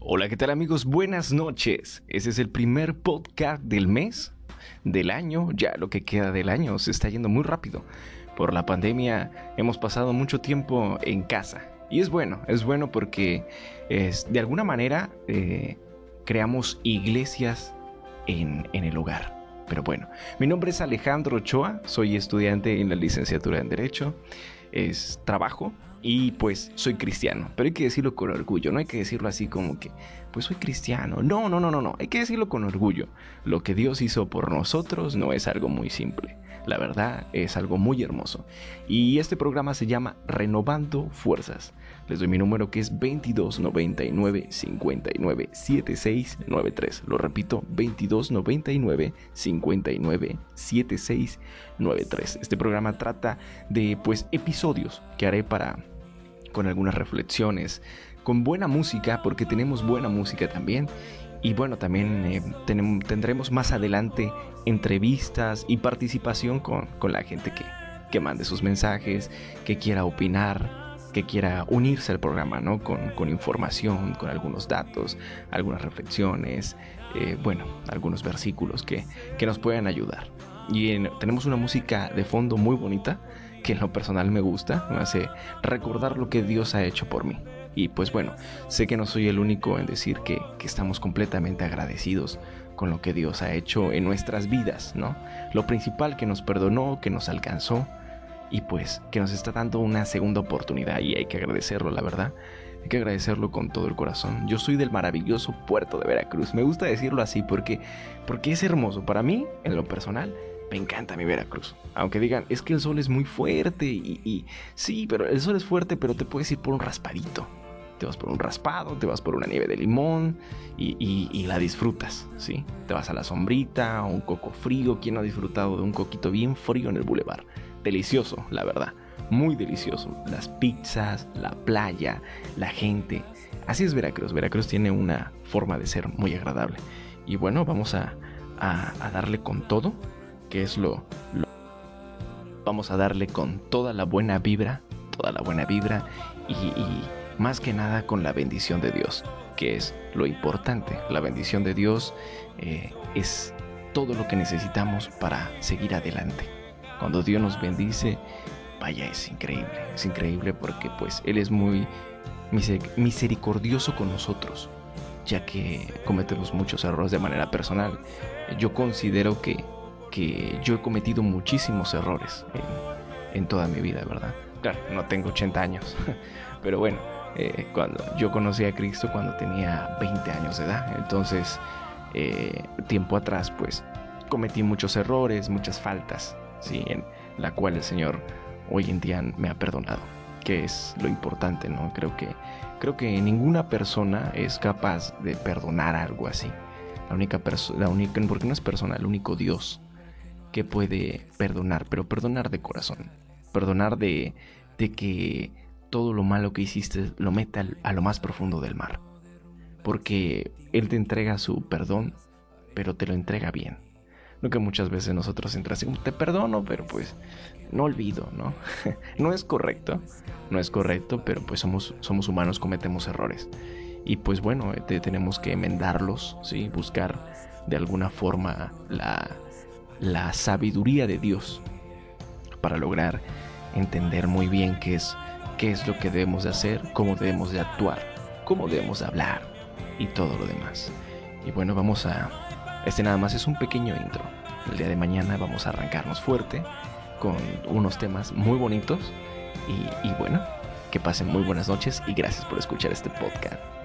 Hola, ¿qué tal amigos? Buenas noches. Ese es el primer podcast del mes, del año, ya lo que queda del año se está yendo muy rápido. Por la pandemia hemos pasado mucho tiempo en casa. Y es bueno, es bueno porque es, de alguna manera eh, creamos iglesias en, en el hogar. Pero bueno, mi nombre es Alejandro Ochoa, soy estudiante en la licenciatura en Derecho, es trabajo y pues soy cristiano, pero hay que decirlo con orgullo, no hay que decirlo así como que, pues soy cristiano. No, no, no, no, no, hay que decirlo con orgullo. Lo que Dios hizo por nosotros no es algo muy simple. La verdad es algo muy hermoso. Y este programa se llama Renovando Fuerzas. Les doy mi número que es 2299 59 7693. Lo repito, 2299 59 7693. Este programa trata de pues episodios que haré para con algunas reflexiones, con buena música, porque tenemos buena música también. Y bueno, también eh, tendremos más adelante entrevistas y participación con, con la gente que, que, mande sus mensajes, que quiera opinar, que quiera unirse al programa, ¿no? Con, con información, con algunos datos, algunas reflexiones, eh, bueno, algunos versículos que, que nos puedan ayudar. Y tenemos una música de fondo muy bonita que en lo personal me gusta, me hace recordar lo que Dios ha hecho por mí. Y pues bueno, sé que no soy el único en decir que, que, estamos completamente agradecidos con lo que Dios ha hecho en nuestras vidas, ¿no? Lo principal que nos perdonó, que nos alcanzó y pues que nos está dando una segunda oportunidad y hay que agradecerlo, la verdad. Hay que agradecerlo con todo el corazón. Yo soy del maravilloso puerto de Veracruz. Me gusta decirlo así porque, porque es hermoso. Para mí, en lo personal, me encanta mi Veracruz. Aunque digan, es que el sol es muy fuerte y, sí, pero el sol es fuerte, pero te puedes ir por un raspadito. Te vas por un raspado, te vas por una nieve de limón y, la disfrutas, ¿sí? Te vas a la sombrita, un coco frío. ¿Quién no ha disfrutado de un coquito bien frío en el bulevar? Delicioso, la verdad. Muy delicioso. Las pizzas, la playa, la gente. Así es Veracruz. Veracruz tiene una forma de ser muy agradable. Y bueno, vamos a darle con todo que es lo, vamos a darle con toda la buena vibra, toda la buena vibra y, y, más que nada con la bendición de Dios, que es lo importante. La bendición de Dios eh, es todo lo que necesitamos para seguir adelante. Cuando Dios nos bendice, vaya, es increíble, es increíble porque pues Él es muy misericordioso con nosotros, ya que cometemos muchos errores de manera personal. Yo considero que que yo he cometido muchísimos errores en, en, toda mi vida, ¿verdad? Claro, no tengo 80 años, pero bueno, eh, cuando yo conocí a Cristo cuando tenía 20 años de edad, entonces eh, tiempo atrás pues cometí muchos errores, muchas faltas, ¿sí? En la cual el Señor hoy en día me ha perdonado, que es lo importante, ¿no? Creo que, creo que ninguna persona es capaz de perdonar algo así. La única persona, la única, porque no es persona, el único Dios puede perdonar, pero perdonar de corazón. Perdonar de, que todo lo malo que hiciste lo meta a lo más profundo del mar. Porque Él te entrega su perdón, pero te lo entrega bien. Lo que muchas veces nosotros entras te perdono, pero pues no olvido, ¿no? no es correcto, no es correcto, pero pues somos, somos humanos, cometemos errores. Y pues bueno, te, tenemos que enmendarlos, ¿sí? Buscar de alguna forma la, la sabiduría de Dios para lograr entender muy bien qué es, qué es lo que debemos de hacer, cómo debemos de actuar, cómo debemos de hablar y todo lo demás. Y bueno, vamos a... Este nada más es un pequeño intro. El día de mañana vamos a arrancarnos fuerte con unos temas muy bonitos. Y, y bueno, que pasen muy buenas noches y gracias por escuchar este podcast.